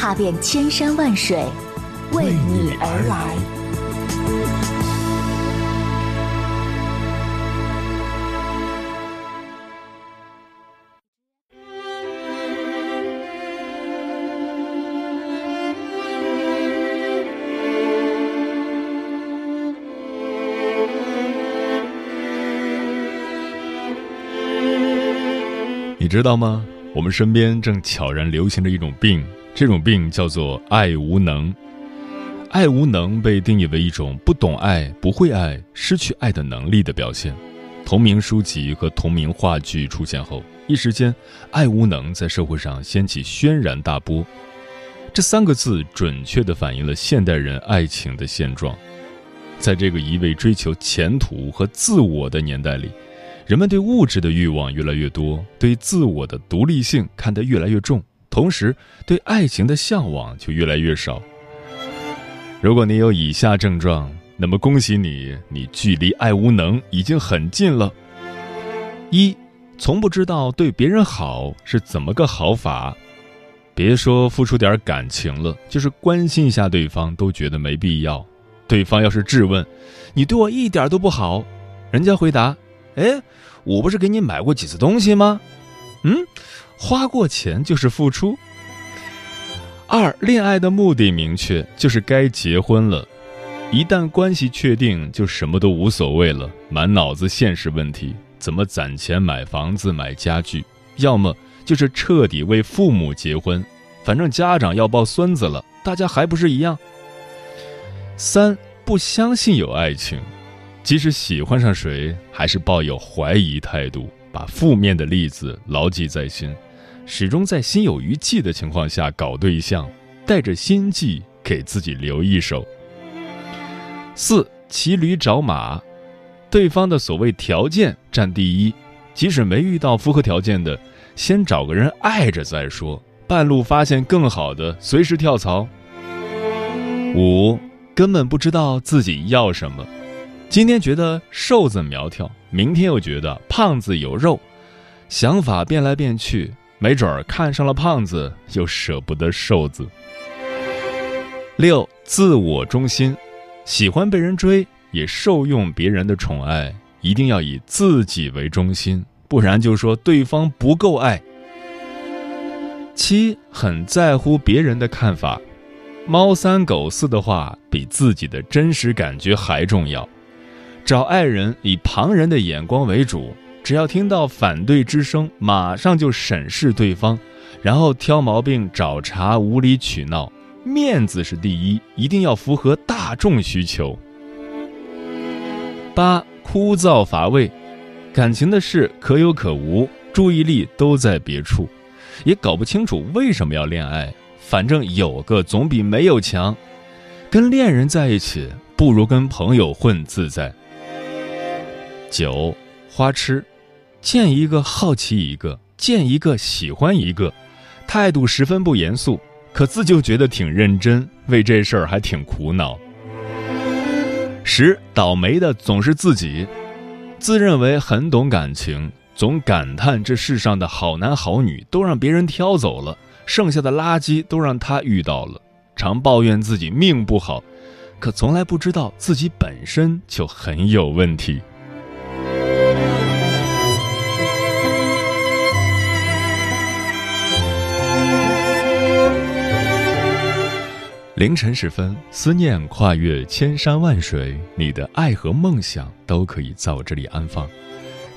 踏遍千山万水，为你而来。你知道吗？我们身边正悄然流行着一种病，这种病叫做爱无能。爱无能被定义为一种不懂爱、不会爱、失去爱的能力的表现。同名书籍和同名话剧出现后，一时间，爱无能在社会上掀起轩然大波。这三个字准确地反映了现代人爱情的现状。在这个一味追求前途和自我的年代里，人们对物质的欲望越来越多，对自我的独立性看得越来越重，同时对爱情的向往就越来越少。如果你有以下症状，那么恭喜你，你距离爱无能已经很近了。一，从不知道对别人好是怎么个好法，别说付出点感情了，就是关心一下对方都觉得没必要。对方要是质问，你对我一点都不好，人家回答，哎，我不是给你买过几次东西吗？嗯，花过钱就是付出。二，恋爱的目的明确，就是该结婚了。一旦关系确定，就什么都无所谓了，满脑子现实问题，怎么攒钱买房子、买家具，要么就是彻底为父母结婚，反正家长要抱孙子了，大家还不是一样。三，不相信有爱情，即使喜欢上谁，还是抱有怀疑态度，把负面的例子牢记在心。始终在心有余悸的情况下搞对象，带着心计给自己留一手。四骑驴找马，对方的所谓条件占第一，即使没遇到符合条件的，先找个人爱着再说，半路发现更好的，随时跳槽。五根本不知道自己要什么，今天觉得瘦子苗条，明天又觉得胖子有肉，想法变来变去。没准儿看上了胖子，又舍不得瘦子。六，自我中心，喜欢被人追，也受用别人的宠爱，一定要以自己为中心，不然就说对方不够爱。七，很在乎别人的看法，猫三狗四的话比自己的真实感觉还重要。找爱人以旁人的眼光为主。只要听到反对之声，马上就审视对方，然后挑毛病、找茬、无理取闹。面子是第一，一定要符合大众需求。八枯燥乏味，感情的事可有可无，注意力都在别处，也搞不清楚为什么要恋爱。反正有个总比没有强。跟恋人在一起，不如跟朋友混自在。九花痴。见一个好奇一个，见一个喜欢一个，态度十分不严肃，可自就觉得挺认真，为这事儿还挺苦恼。十倒霉的总是自己，自认为很懂感情，总感叹这世上的好男好女都让别人挑走了，剩下的垃圾都让他遇到了，常抱怨自己命不好，可从来不知道自己本身就很有问题。凌晨时分，思念跨越千山万水，你的爱和梦想都可以在我这里安放。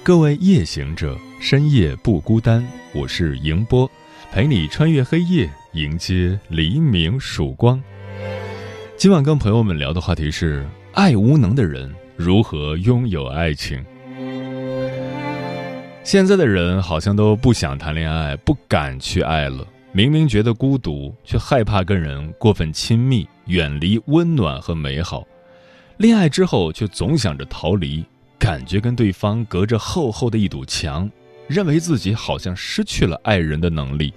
各位夜行者，深夜不孤单，我是迎波，陪你穿越黑夜，迎接黎明曙光。今晚跟朋友们聊的话题是：爱无能的人如何拥有爱情？现在的人好像都不想谈恋爱，不敢去爱了。明明觉得孤独，却害怕跟人过分亲密，远离温暖和美好；恋爱之后却总想着逃离，感觉跟对方隔着厚厚的一堵墙，认为自己好像失去了爱人的能力。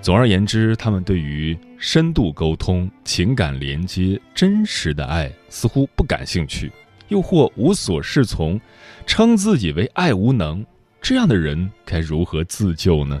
总而言之，他们对于深度沟通、情感连接、真实的爱似乎不感兴趣，又或无所适从，称自己为爱无能。这样的人该如何自救呢？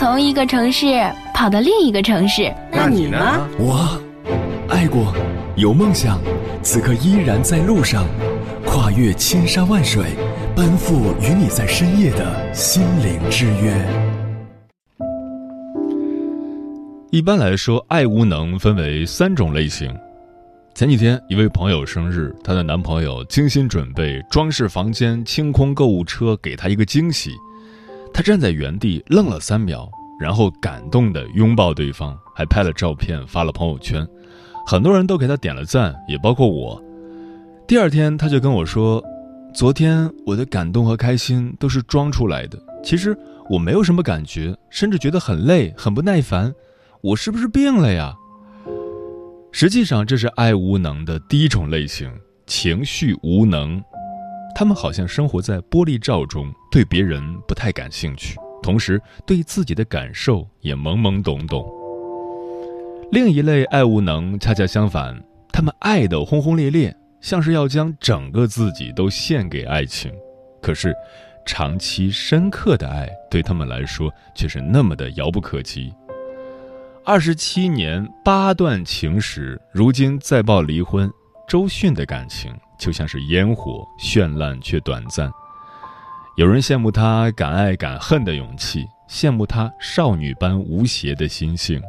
从一个城市。跑到另一个城市，那你呢？我爱过，有梦想，此刻依然在路上，跨越千山万水，奔赴与你在深夜的心灵之约。一般来说，爱无能分为三种类型。前几天，一位朋友生日，她的男朋友精心准备装饰房间、清空购物车，给她一个惊喜。他站在原地愣了三秒。然后感动地拥抱对方，还拍了照片发了朋友圈，很多人都给他点了赞，也包括我。第二天他就跟我说：“昨天我的感动和开心都是装出来的，其实我没有什么感觉，甚至觉得很累、很不耐烦。我是不是病了呀？”实际上，这是爱无能的第一种类型——情绪无能。他们好像生活在玻璃罩中，对别人不太感兴趣。同时，对自己的感受也懵懵懂懂。另一类爱无能恰恰相反，他们爱得轰轰烈烈，像是要将整个自己都献给爱情。可是，长期深刻的爱对他们来说却是那么的遥不可及。二十七年八段情史，如今再报离婚，周迅的感情就像是烟火，绚烂却短暂。有人羡慕他敢爱敢恨的勇气，羡慕他少女般无邪的心性。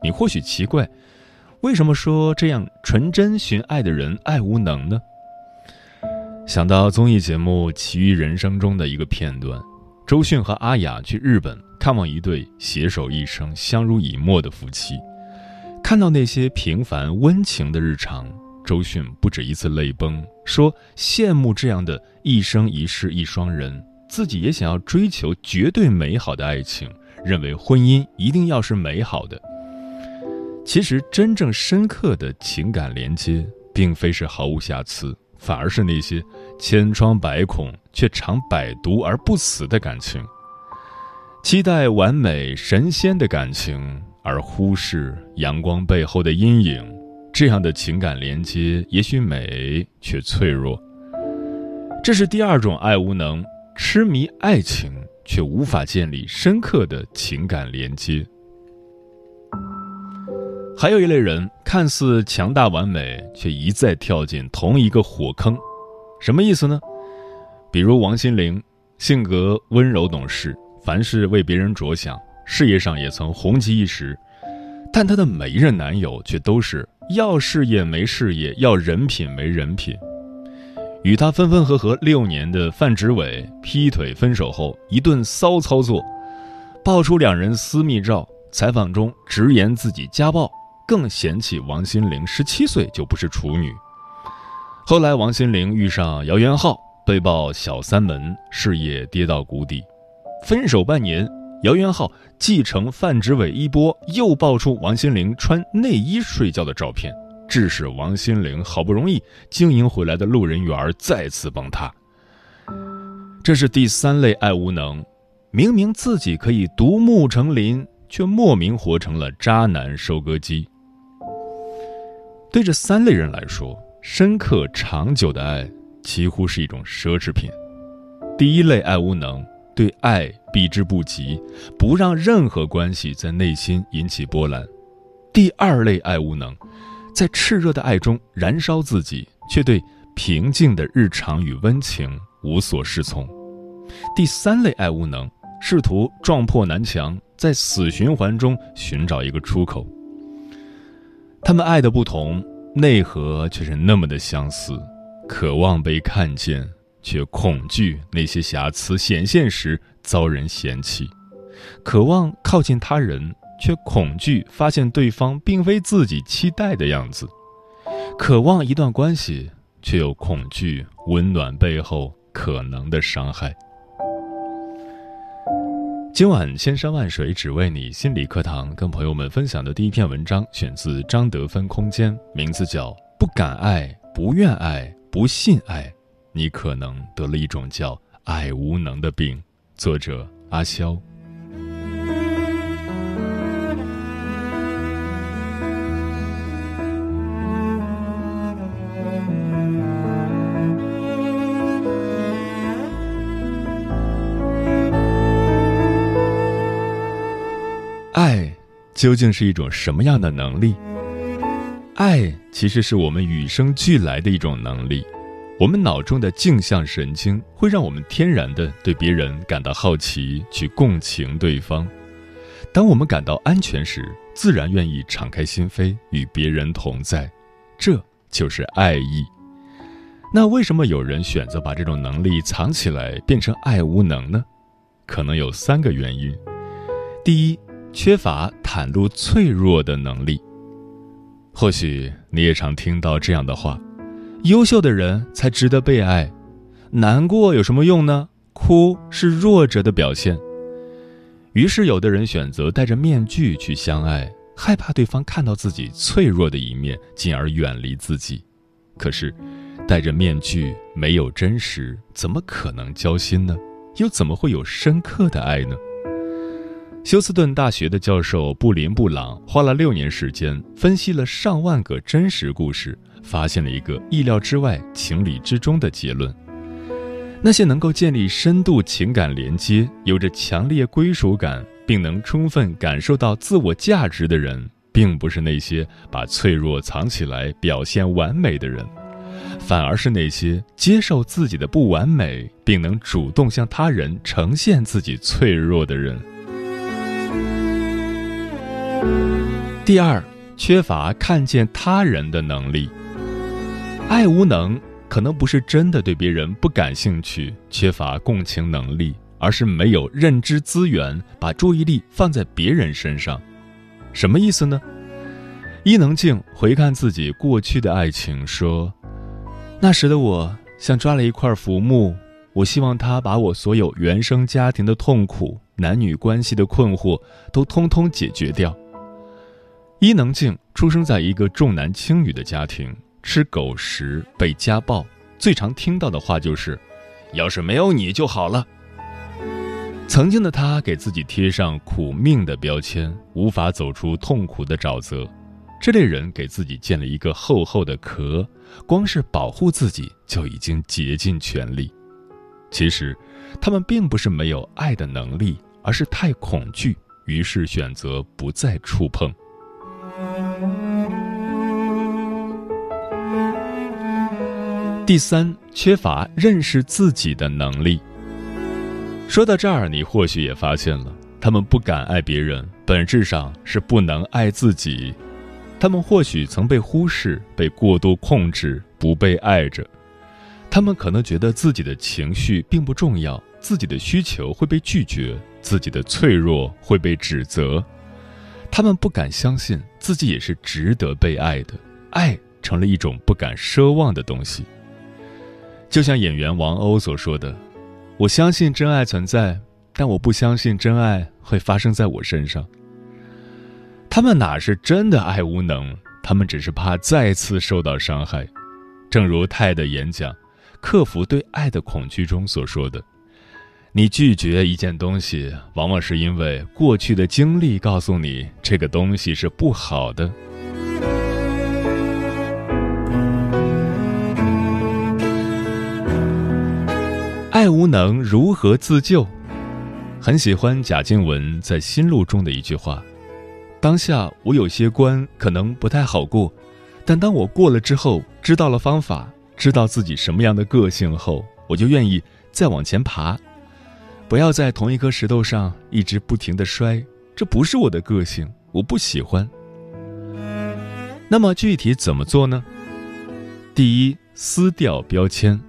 你或许奇怪，为什么说这样纯真寻爱的人爱无能呢？想到综艺节目《奇遇人生》中的一个片段，周迅和阿雅去日本看望一对携手一生、相濡以沫的夫妻，看到那些平凡温情的日常。周迅不止一次泪崩，说羡慕这样的一生一世一双人，自己也想要追求绝对美好的爱情，认为婚姻一定要是美好的。其实，真正深刻的情感连接，并非是毫无瑕疵，反而是那些千疮百孔却常百毒而不死的感情。期待完美神仙的感情，而忽视阳光背后的阴影。这样的情感连接也许美，却脆弱。这是第二种爱无能，痴迷爱情却无法建立深刻的情感连接。还有一类人，看似强大完美，却一再跳进同一个火坑。什么意思呢？比如王心凌，性格温柔懂事，凡事为别人着想，事业上也曾红极一时，但她的每一任男友却都是。要事业没事业，要人品没人品。与他分分合合六年的范植伟劈腿分手后，一顿骚操作，爆出两人私密照。采访中直言自己家暴，更嫌弃王心凌十七岁就不是处女。后来王心凌遇上姚元浩，被曝小三门，事业跌到谷底。分手半年。姚元浩继承范植伟衣钵，又爆出王心凌穿内衣睡觉的照片，致使王心凌好不容易经营回来的路人缘再次崩塌。这是第三类爱无能，明明自己可以独木成林，却莫名活成了渣男收割机。对这三类人来说，深刻长久的爱几乎是一种奢侈品。第一类爱无能。对爱避之不及，不让任何关系在内心引起波澜。第二类爱无能，在炽热的爱中燃烧自己，却对平静的日常与温情无所适从。第三类爱无能，试图撞破南墙，在死循环中寻找一个出口。他们爱的不同，内核却是那么的相似，渴望被看见，却恐惧那些瑕疵显现时遭人嫌弃；渴望靠近他人，却恐惧发现对方并非自己期待的样子；渴望一段关系，却又恐惧温暖背后可能的伤害。今晚千山万水只为你心理课堂，跟朋友们分享的第一篇文章选自张德芬空间，名字叫《不敢爱、不愿爱、不信爱》，你可能得了一种叫爱无能的病。作者阿肖。爱究竟是一种什么样的能力？爱其实是我们与生俱来的一种能力。我们脑中的镜像神经会让我们天然的对别人感到好奇，去共情对方。当我们感到安全时，自然愿意敞开心扉与别人同在。这就是爱意。那为什么有人选择把这种能力藏起来，变成爱无能呢？可能有三个原因。第一，缺乏袒露脆弱的能力。或许你也常听到这样的话：“优秀的人才值得被爱，难过有什么用呢？哭是弱者的表现。”于是，有的人选择戴着面具去相爱，害怕对方看到自己脆弱的一面，进而远离自己。可是，戴着面具没有真实，怎么可能交心呢？又怎么会有深刻的爱呢？休斯顿大学的教授布林布朗花了六年时间，分析了上万个真实故事，发现了一个意料之外、情理之中的结论：那些能够建立深度情感连接、有着强烈归属感，并能充分感受到自我价值的人，并不是那些把脆弱藏起来、表现完美的人，反而是那些接受自己的不完美，并能主动向他人呈现自己脆弱的人。第二，缺乏看见他人的能力。爱无能可能不是真的对别人不感兴趣，缺乏共情能力，而是没有认知资源，把注意力放在别人身上。什么意思呢？伊能静回看自己过去的爱情，说：“那时的我像抓了一块浮木，我希望他把我所有原生家庭的痛苦、男女关系的困惑都通通解决掉。”伊能静出生在一个重男轻女的家庭，吃狗食，被家暴，最常听到的话就是：“要是没有你就好了。”曾经的他给自己贴上苦命的标签，无法走出痛苦的沼泽。这类人给自己建了一个厚厚的壳，光是保护自己就已经竭尽全力。其实，他们并不是没有爱的能力，而是太恐惧，于是选择不再触碰。第三，缺乏认识自己的能力。说到这儿，你或许也发现了，他们不敢爱别人，本质上是不能爱自己。他们或许曾被忽视、被过度控制，不被爱着。他们可能觉得自己的情绪并不重要，自己的需求会被拒绝，自己的脆弱会被指责。他们不敢相信自己也是值得被爱的，爱成了一种不敢奢望的东西。就像演员王鸥所说的：“我相信真爱存在，但我不相信真爱会发生在我身上。”他们哪是真的爱无能？他们只是怕再次受到伤害。正如泰的演讲《克服对爱的恐惧》中所说的：“你拒绝一件东西，往往是因为过去的经历告诉你这个东西是不好的。”爱无能如何自救？很喜欢贾静雯在《心路》中的一句话：“当下我有些关可能不太好过，但当我过了之后，知道了方法，知道自己什么样的个性后，我就愿意再往前爬，不要在同一颗石头上一直不停的摔，这不是我的个性，我不喜欢。那么具体怎么做呢？第一，撕掉标签。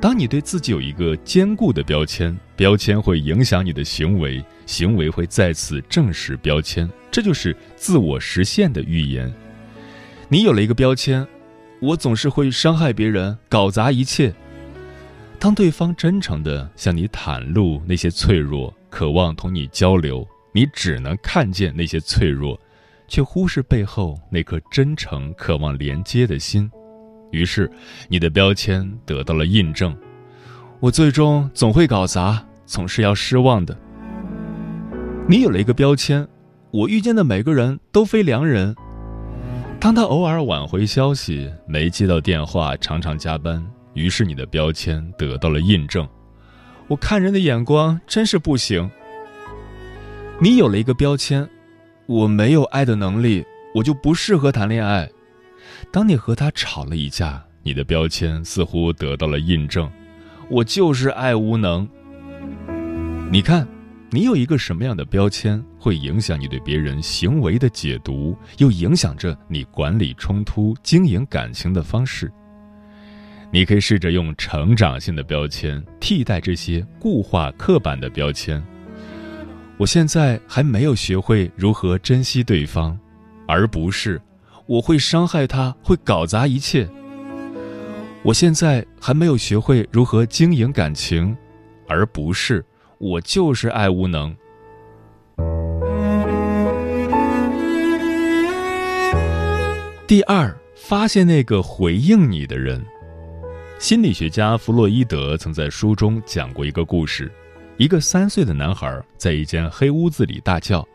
当你对自己有一个坚固的标签，标签会影响你的行为，行为会再次证实标签，这就是自我实现的预言。你有了一个标签，我总是会伤害别人，搞砸一切。当对方真诚的向你袒露那些脆弱，渴望同你交流，你只能看见那些脆弱，却忽视背后那颗真诚、渴望连接的心。于是，你的标签得到了印证。我最终总会搞砸，总是要失望的。你有了一个标签，我遇见的每个人都非良人。当他偶尔挽回消息，没接到电话，常常加班，于是你的标签得到了印证。我看人的眼光真是不行。你有了一个标签，我没有爱的能力，我就不适合谈恋爱。当你和他吵了一架，你的标签似乎得到了印证，我就是爱无能。你看，你有一个什么样的标签，会影响你对别人行为的解读，又影响着你管理冲突、经营感情的方式。你可以试着用成长性的标签替代这些固化、刻板的标签。我现在还没有学会如何珍惜对方，而不是。我会伤害他，会搞砸一切。我现在还没有学会如何经营感情，而不是我就是爱无能。第二，发现那个回应你的人。心理学家弗洛伊德曾在书中讲过一个故事：一个三岁的男孩在一间黑屋子里大叫：“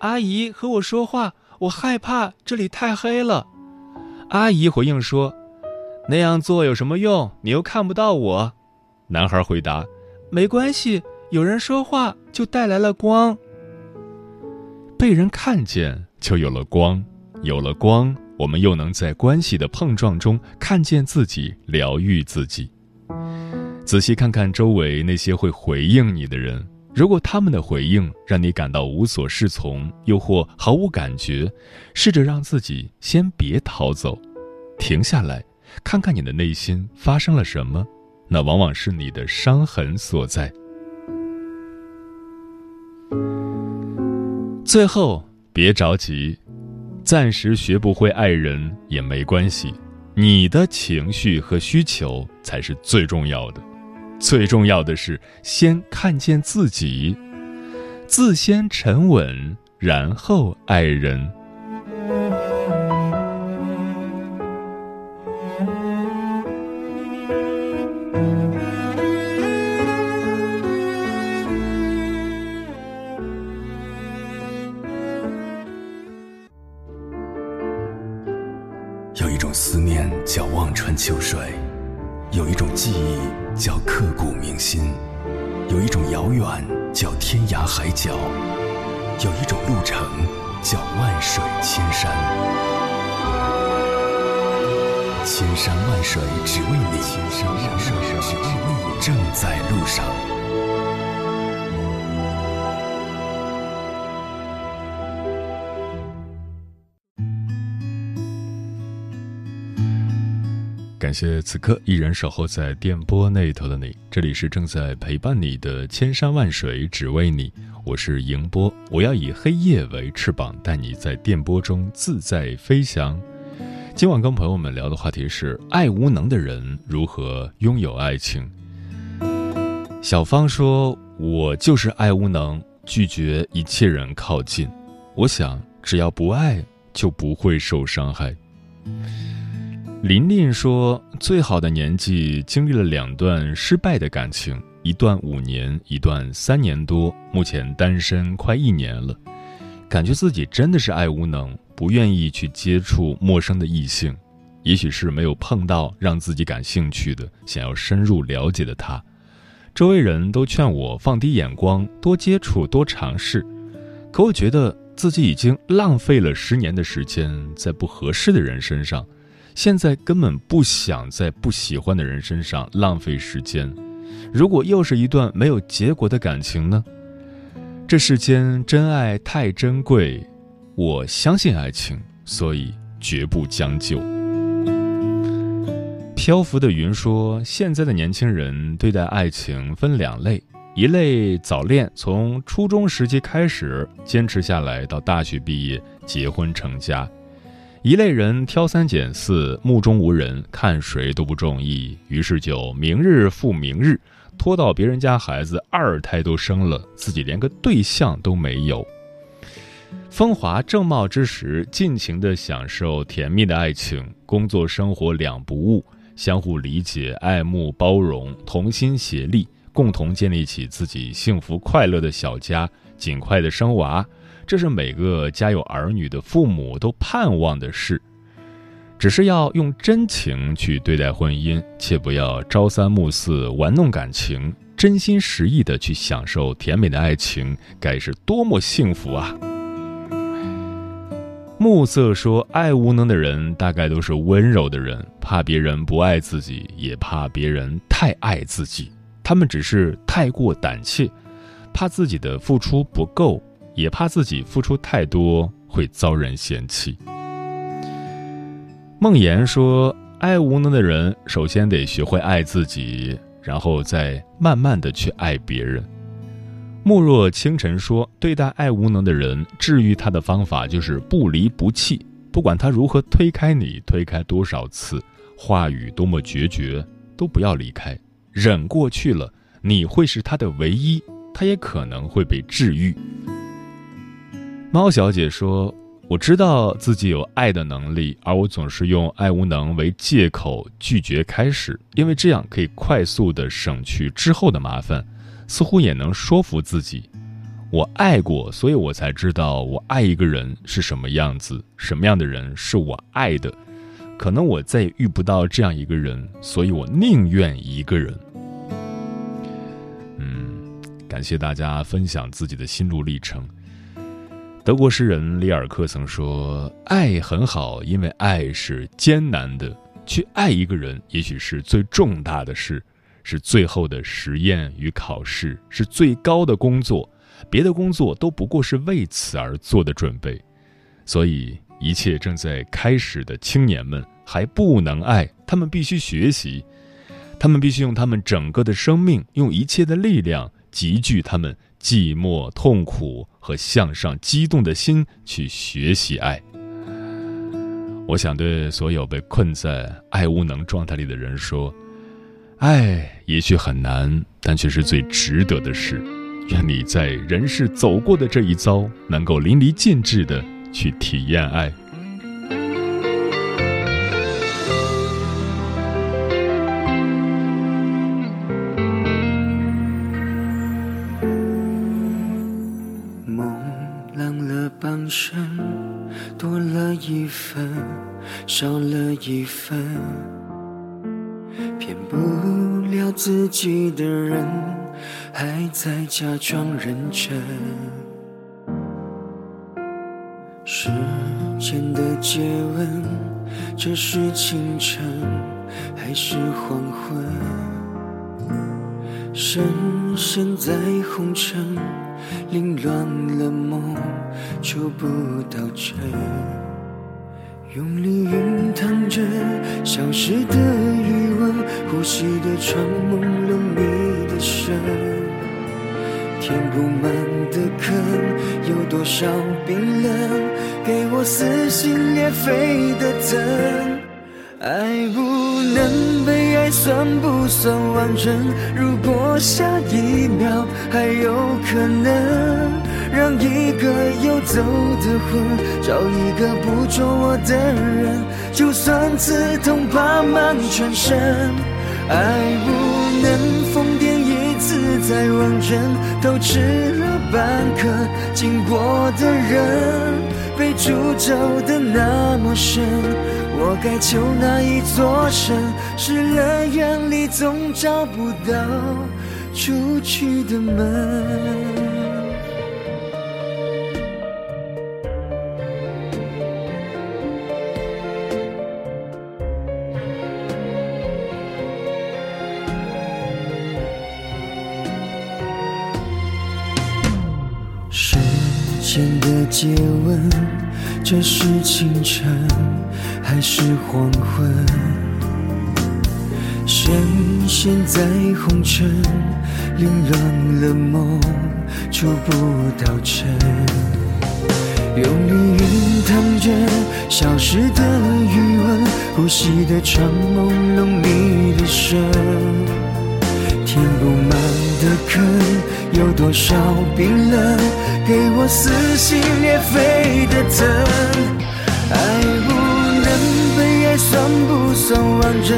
阿姨，和我说话。”我害怕这里太黑了，阿姨回应说：“那样做有什么用？你又看不到我。”男孩回答：“没关系，有人说话就带来了光。被人看见就有了光，有了光，我们又能在关系的碰撞中看见自己，疗愈自己。仔细看看周围那些会回应你的人。”如果他们的回应让你感到无所适从，又或毫无感觉，试着让自己先别逃走，停下来，看看你的内心发生了什么，那往往是你的伤痕所在。最后，别着急，暂时学不会爱人也没关系，你的情绪和需求才是最重要的。最重要的是，先看见自己，自先沉稳，然后爱人。千山万水只为你，千山万水只为你，正在路上。感谢此刻依然守候在电波那头的你，这里是正在陪伴你的千山万水只为你，我是迎波，我要以黑夜为翅膀，带你在电波中自在飞翔。今晚跟朋友们聊的话题是：爱无能的人如何拥有爱情？小芳说：“我就是爱无能，拒绝一切人靠近。我想，只要不爱，就不会受伤害。”琳琳说：“最好的年纪经历了两段失败的感情，一段五年，一段三年多。目前单身快一年了，感觉自己真的是爱无能，不愿意去接触陌生的异性。也许是没有碰到让自己感兴趣的、想要深入了解的他。周围人都劝我放低眼光，多接触，多尝试。可我觉得自己已经浪费了十年的时间在不合适的人身上。”现在根本不想在不喜欢的人身上浪费时间。如果又是一段没有结果的感情呢？这世间真爱太珍贵，我相信爱情，所以绝不将就。漂浮的云说：“现在的年轻人对待爱情分两类，一类早恋，从初中时期开始坚持下来，到大学毕业结婚成家；一类人挑三拣四，目中无人，看谁都不中意，于是就明日复明日，拖到别人家孩子二胎都生了，自己连个对象都没有。风华正茂之时，尽情的享受甜蜜的爱情，工作生活两不误。”相互理解、爱慕、包容，同心协力，共同建立起自己幸福快乐的小家，尽快的生娃，这是每个家有儿女的父母都盼望的事。只是要用真情去对待婚姻，切不要朝三暮四玩弄感情，真心实意的去享受甜美的爱情，该是多么幸福啊！暮色说：“爱无能的人，大概都是温柔的人，怕别人不爱自己，也怕别人太爱自己。他们只是太过胆怯，怕自己的付出不够，也怕自己付出太多会遭人嫌弃。”梦言说：“爱无能的人，首先得学会爱自己，然后再慢慢的去爱别人。”慕若清晨说：“对待爱无能的人，治愈他的方法就是不离不弃。不管他如何推开你，推开多少次，话语多么决绝，都不要离开。忍过去了，你会是他的唯一，他也可能会被治愈。”猫小姐说：“我知道自己有爱的能力，而我总是用爱无能为借口拒绝开始，因为这样可以快速的省去之后的麻烦。”似乎也能说服自己，我爱过，所以我才知道我爱一个人是什么样子，什么样的人是我爱的。可能我再也遇不到这样一个人，所以我宁愿一个人。嗯，感谢大家分享自己的心路历程。德国诗人里尔克曾说：“爱很好，因为爱是艰难的。去爱一个人，也许是最重大的事。”是最后的实验与考试，是最高的工作，别的工作都不过是为此而做的准备。所以，一切正在开始的青年们还不能爱，他们必须学习，他们必须用他们整个的生命，用一切的力量，集聚他们寂寞、痛苦和向上激动的心去学习爱。我想对所有被困在爱无能状态里的人说。爱也许很难，但却是最值得的事。愿你在人世走过的这一遭，能够淋漓尽致的去体验爱。己的人，还在假装认真。时间的接吻，这是清晨还是黄昏？深深在红尘，凌乱了梦，触不到真。用力熨烫着消失的余温，呼吸的窗朦胧你的身，填不满的坑，有多少冰冷，给我撕心裂肺的疼。爱不能被爱，算不算完整？如果下一秒还有可能。让一个游走的魂，找一个捕捉我的人，就算刺痛爬满全身。爱不能疯癫一次再完整，都吃了半颗，经过的人被诅咒的那么深，我该求哪一座城？失了眼里总找不到出去的门。接吻，这是清晨还是黄昏？深陷在红尘，凌乱了梦，触不到尘。用力熨烫着消失的余温，呼吸的长朦胧你的身，填不满，有多少冰冷，给我撕心裂肺的疼。爱不能被爱，算不算完整？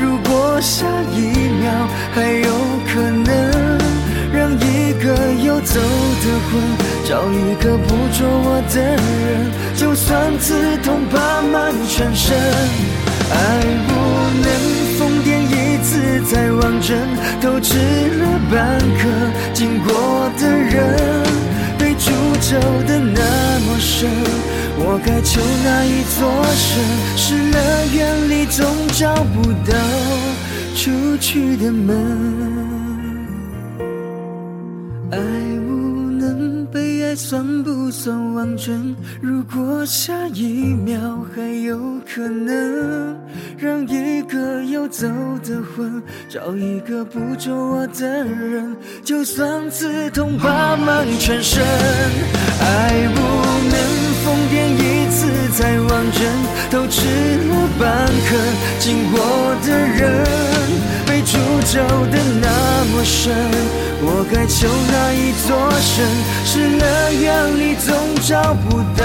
如果下一秒还有可能，让一个游走的魂。找一个捕捉我的人，就算刺痛爬满全身，爱不能疯癫一次再完整，透支了半颗经过的人，被诅咒的那么深，我该求哪一座神？失了眼里总找不到出去的门。算不算完整？如果下一秒还有可能，让一个游走的魂找一个捕捉我的人，就算刺痛爬满全身，爱不能疯癫一次才完整，透支了半颗经过的人，被诅咒的那么深。我该求哪一座神？失了眼里总找不到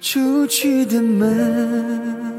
出去的门。